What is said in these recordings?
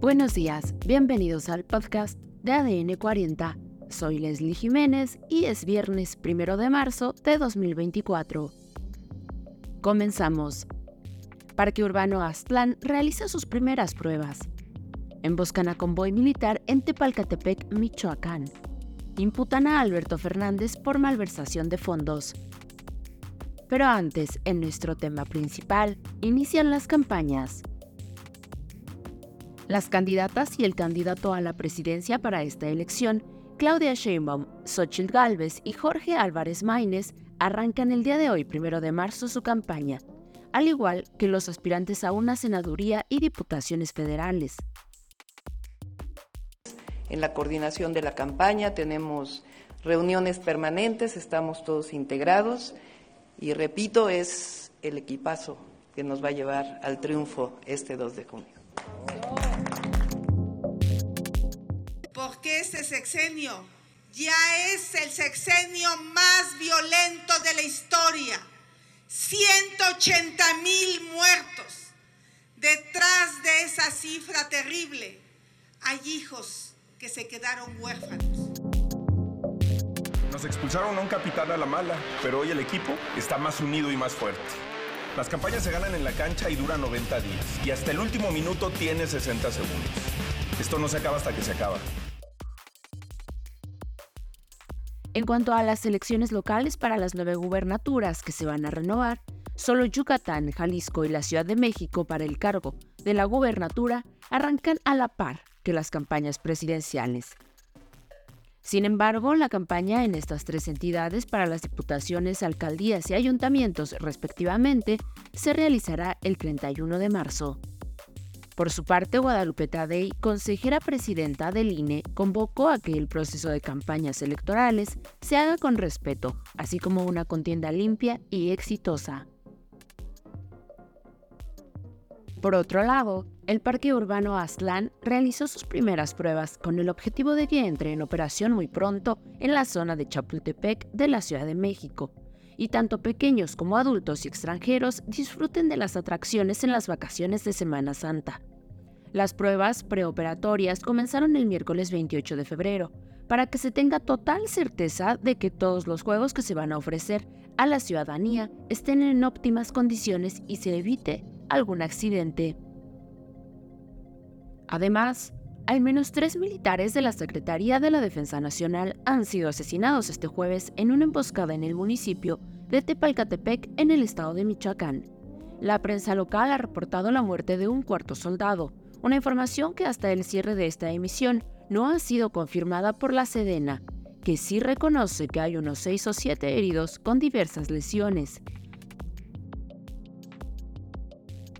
Buenos días, bienvenidos al podcast de ADN 40. Soy Leslie Jiménez y es viernes primero de marzo de 2024. Comenzamos. Parque Urbano Aztlán realiza sus primeras pruebas. Emboscan a convoy militar en Tepalcatepec, Michoacán. Imputan a Alberto Fernández por malversación de fondos. Pero antes, en nuestro tema principal, inician las campañas. Las candidatas y el candidato a la presidencia para esta elección, Claudia Sheinbaum, Xochitl Gálvez y Jorge Álvarez Maínez, arrancan el día de hoy, primero de marzo, su campaña, al igual que los aspirantes a una senaduría y diputaciones federales. En la coordinación de la campaña tenemos reuniones permanentes, estamos todos integrados y repito, es el equipazo que nos va a llevar al triunfo este 2 de junio. Porque este sexenio ya es el sexenio más violento de la historia. 180 mil muertos. Detrás de esa cifra terrible hay hijos que se quedaron huérfanos. Nos expulsaron a un capitán a la mala, pero hoy el equipo está más unido y más fuerte. Las campañas se ganan en la cancha y duran 90 días. Y hasta el último minuto tiene 60 segundos. Esto no se acaba hasta que se acaba. En cuanto a las elecciones locales para las nueve gubernaturas que se van a renovar, solo Yucatán, Jalisco y la Ciudad de México para el cargo de la gubernatura arrancan a la par que las campañas presidenciales. Sin embargo, la campaña en estas tres entidades para las diputaciones, alcaldías y ayuntamientos respectivamente se realizará el 31 de marzo. Por su parte, Guadalupe Tadei, consejera presidenta del INE, convocó a que el proceso de campañas electorales se haga con respeto, así como una contienda limpia y exitosa. Por otro lado, el Parque Urbano Aztlán realizó sus primeras pruebas con el objetivo de que entre en operación muy pronto en la zona de Chapultepec de la Ciudad de México, y tanto pequeños como adultos y extranjeros disfruten de las atracciones en las vacaciones de Semana Santa. Las pruebas preoperatorias comenzaron el miércoles 28 de febrero, para que se tenga total certeza de que todos los juegos que se van a ofrecer a la ciudadanía estén en óptimas condiciones y se evite algún accidente. Además, al menos tres militares de la Secretaría de la Defensa Nacional han sido asesinados este jueves en una emboscada en el municipio de Tepalcatepec, en el estado de Michoacán. La prensa local ha reportado la muerte de un cuarto soldado, una información que hasta el cierre de esta emisión no ha sido confirmada por la Sedena, que sí reconoce que hay unos seis o siete heridos con diversas lesiones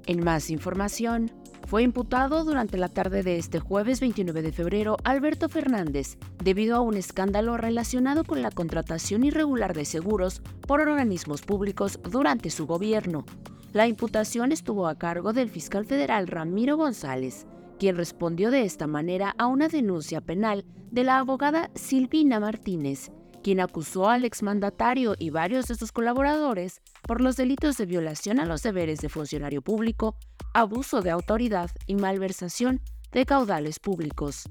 En más información, fue imputado durante la tarde de este jueves 29 de febrero Alberto Fernández debido a un escándalo relacionado con la contratación irregular de seguros por organismos públicos durante su gobierno. La imputación estuvo a cargo del fiscal federal Ramiro González, quien respondió de esta manera a una denuncia penal de la abogada Silvina Martínez, quien acusó al exmandatario y varios de sus colaboradores por los delitos de violación a los deberes de funcionario público, abuso de autoridad y malversación de caudales públicos.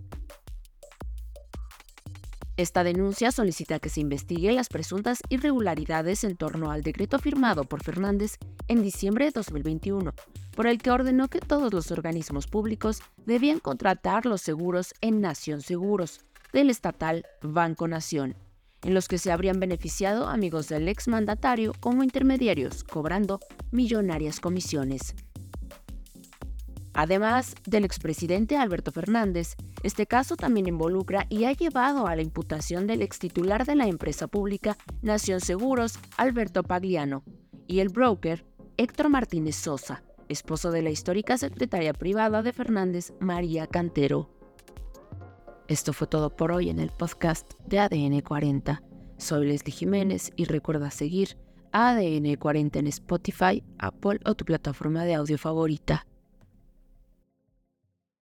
Esta denuncia solicita que se investigue las presuntas irregularidades en torno al decreto firmado por Fernández en diciembre de 2021, por el que ordenó que todos los organismos públicos debían contratar los seguros en Nación Seguros, del estatal Banco Nación en los que se habrían beneficiado amigos del exmandatario como intermediarios, cobrando millonarias comisiones. Además del expresidente Alberto Fernández, este caso también involucra y ha llevado a la imputación del extitular de la empresa pública Nación Seguros, Alberto Pagliano, y el broker Héctor Martínez Sosa, esposo de la histórica secretaria privada de Fernández, María Cantero. Esto fue todo por hoy en el podcast de ADN 40. Soy Leslie Jiménez y recuerda seguir ADN 40 en Spotify, Apple o tu plataforma de audio favorita.